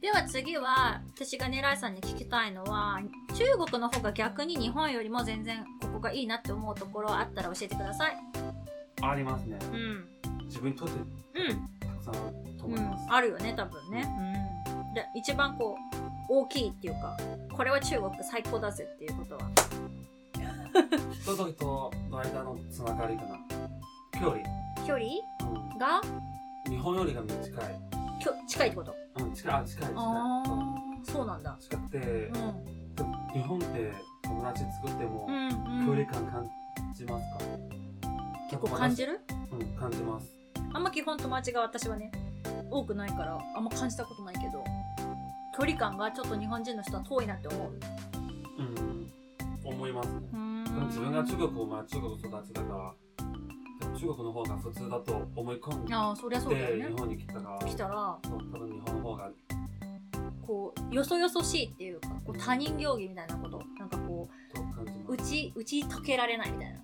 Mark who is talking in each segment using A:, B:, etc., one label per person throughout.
A: では次は私がねライさんに聞きたいのは中国の方が逆に日本よりも全然ここがいいなって思うところあったら教えてください。
B: ありますね。
A: うん。
B: 自分にとって
A: うん。
B: たくさんあると思
A: うん
B: います。、
A: あるよね多分ね、うん、で一番こう大きいっていうかこれは中国最高だぜっていうことは。
B: 人と人の間のつながりかな。距離。
A: 距離？
B: う
A: が？
B: ん、日本よりが短い。
A: きょ近いってこと？
B: うん、近い、あ、近い、近い。
A: ああそうなんだ。
B: 近くて、
A: うん。
B: でも日本って友達作っても距離感感じますか、
A: 結構感じ
B: る？
A: る
B: うん、感じます。
A: あんま基本友達が私はね多くないからあんま感じたことないけど距離感がちょっと日本人の人は遠いなって思う。
B: うん、思いますね。でも自分が中国、まあ中国育ちだから、中国の方が普通だと思い込んで、
A: ああそりゃそうだよね。
B: 日本に来たから、
A: 来たら
B: そう多分日本の方が、
A: こうよそよそしいっていうかこう他人行儀みたいなことなんかこう打。ち打ち解けられないみたいな。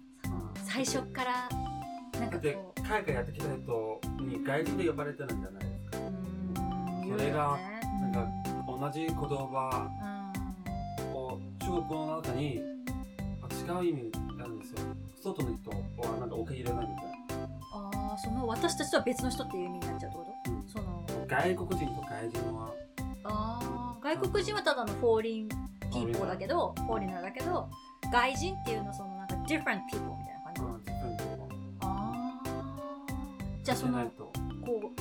A: 最初っからなんかこう。
B: 海外やってきた人に外人で呼ばれてるんじゃないですか。それがなんか同じ言葉を中国の中にあ違う意味なんですよ。外の人はなんか受け入れないみたいな。
A: ああその私たちとは別の人っていう意味になっちゃうってこと？
B: うん。
A: その。
B: 外国人と外人は。
A: ああ外国人はただの foreign people だけど foreigner だけど外人っていうのはそのなんか different people みたいな感じ、ああじゃあそのこ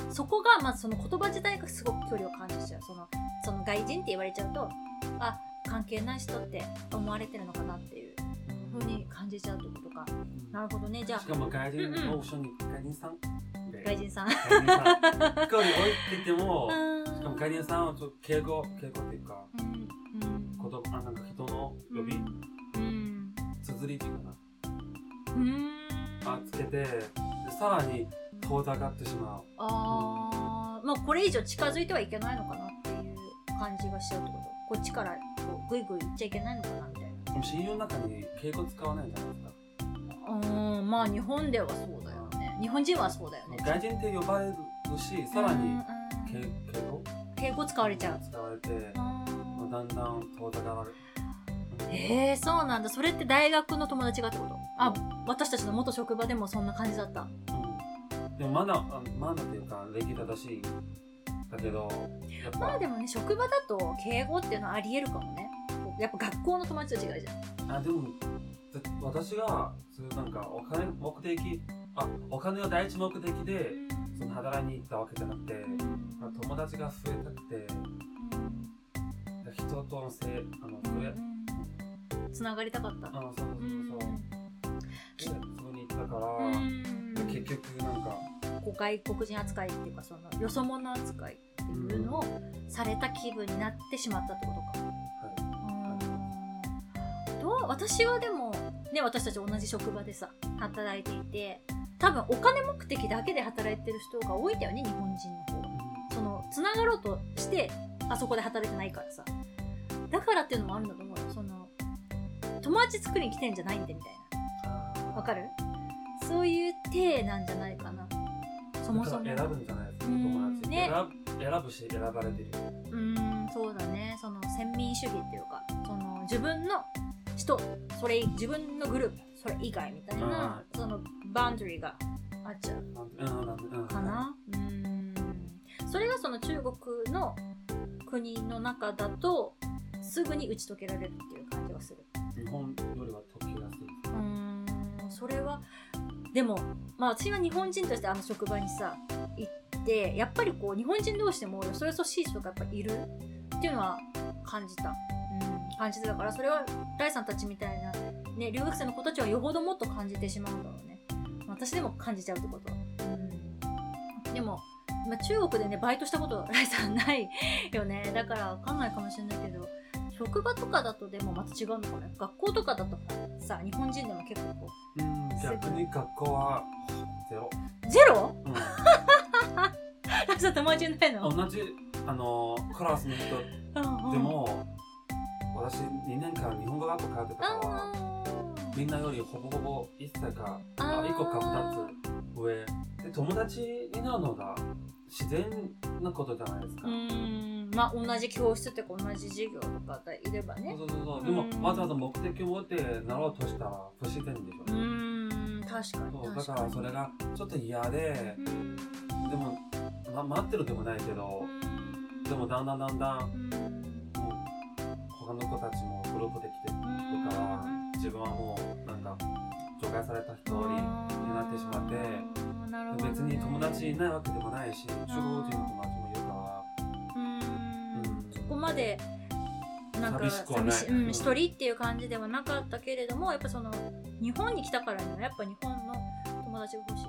A: うそこがまずその言葉自体がすごく距離を感じちゃう。そのその外人って言われちゃうとあ関係ない人って思われてるのかなっていうふうに感じちゃうってことか。なるほどね。じゃあ。
B: しかも外人のオプションに外人さん。で
A: 外人さん。
B: 外人さん。距離置いてても
A: うん。
B: しかも外人さんはちょっと敬語敬語っていうか
A: うん。うん。
B: 言葉あなんか人の呼び
A: うん。
B: 綴りっていうか
A: うん。
B: なあつけてでさらに遠ざかってしまう。
A: あー。まあこれ以上近づいてはいけないのかなっていう感じがしちゃうってこと。こっちからこうグイグイ行っちゃいけないのかなみたいな。
B: でも親友の中に敬語使わないじゃないですか。
A: うんまあ日本ではそうだよね。日本人はそうだよね。
B: 外人って呼ばれるしさらに敬敬語？
A: 敬語使われちゃう。
B: 使われて、まあ、だんだん遠ざかられる。
A: へえそうなんだ。それって大学の友達がってこと？あ私たちの元職場でもそんな感じだった。
B: うん、でもマナーあマナーっていうか礼儀正しいだけど
A: まあでもね職場だと敬語っていうのはありえるかもねやっぱ学校の友達と違うじゃん。
B: あでもだ私がそういうなんかお金目的あお金が第一目的でその働いに行ったわけじゃなくて、まあ、友達が増えたくて人とのせいあの増え、
A: つながりたかった。
B: あそうそうそう。そうでそこに行ったから、結局なんか
A: 外国人扱いっていうかそのよそ者扱いっていうのをされた気分になってしまったってことか。私はでもね私たち同じ職場でさ働いていて多分お金目的だけで働いてる人が多いんだよね日本人の方が。そのつながろうとしてあそこで働いてないからさ。だからっていうのもあるんだと思うよ。その友達作りに来てんじゃないんでみたいな。わかる？そういう体なんじゃないかな。そもそも。
B: 選ぶんじゃないですか
A: うん
B: 友達、
A: ね。
B: 選ぶし選ばれてる
A: うーんそうだね。その先民主義っていうかその自分の人それ自分のグループそれ以外みたいなそのバウンダリーがあっちゃう。かな？うーん。それがその中国の国の中だとすぐに打ち解けられるっていう感じがする。
B: 日本よりは解きやすいう
A: ーん。それはでもまあ私が日本人としてあの職場にさ行ってやっぱりこう日本人同士でもよそよそしい人がやっぱいるっていうのは感じた、うん、感じてたからそれはライさんたちみたいな、ね、留学生の子たちはよほどもっと感じてしまうんだろうね。私でも感じちゃうってこと。は、うん、でも、まあ、中国でねバイトしたことライさんないよね。だからわかんないかもしれないけど職場とかだとでもまた違うのかな？学校とかだとさ日本人でも結構こ
B: うん逆に学校はゼロ、
A: うゼロ？
B: う
A: ライさん友達いないの？
B: ん、同じあのクラスの人でも私2年間日本語学校通ってたから
A: あ
B: みんなよりほぼほぼ1歳か
A: あー。
B: 1個か2つ上。で友達になるのが自然なことじゃないですか、
A: まあ同じ教室とか同じ授業とかいればね。
B: そうそうそう。
A: う。ん
B: でも、わざわざ目的を持ってなろうとしたら不自然でしょ。
A: うーん。確かに
B: そうだか
A: らに
B: それがちょっと嫌で
A: う、ん。
B: でも、ま、待ってるでもないけど、でもだんだんだんだん、れた一人になってしまって、別に友達いないわけでもないし、中国人の友達もいるか
A: うーん
B: うん。
A: そこまでなんか
B: 寂しなん。
A: 一人っていう感じではなかったけれどもやっぱその日本に来たからにはやっぱ日本の友達が欲しい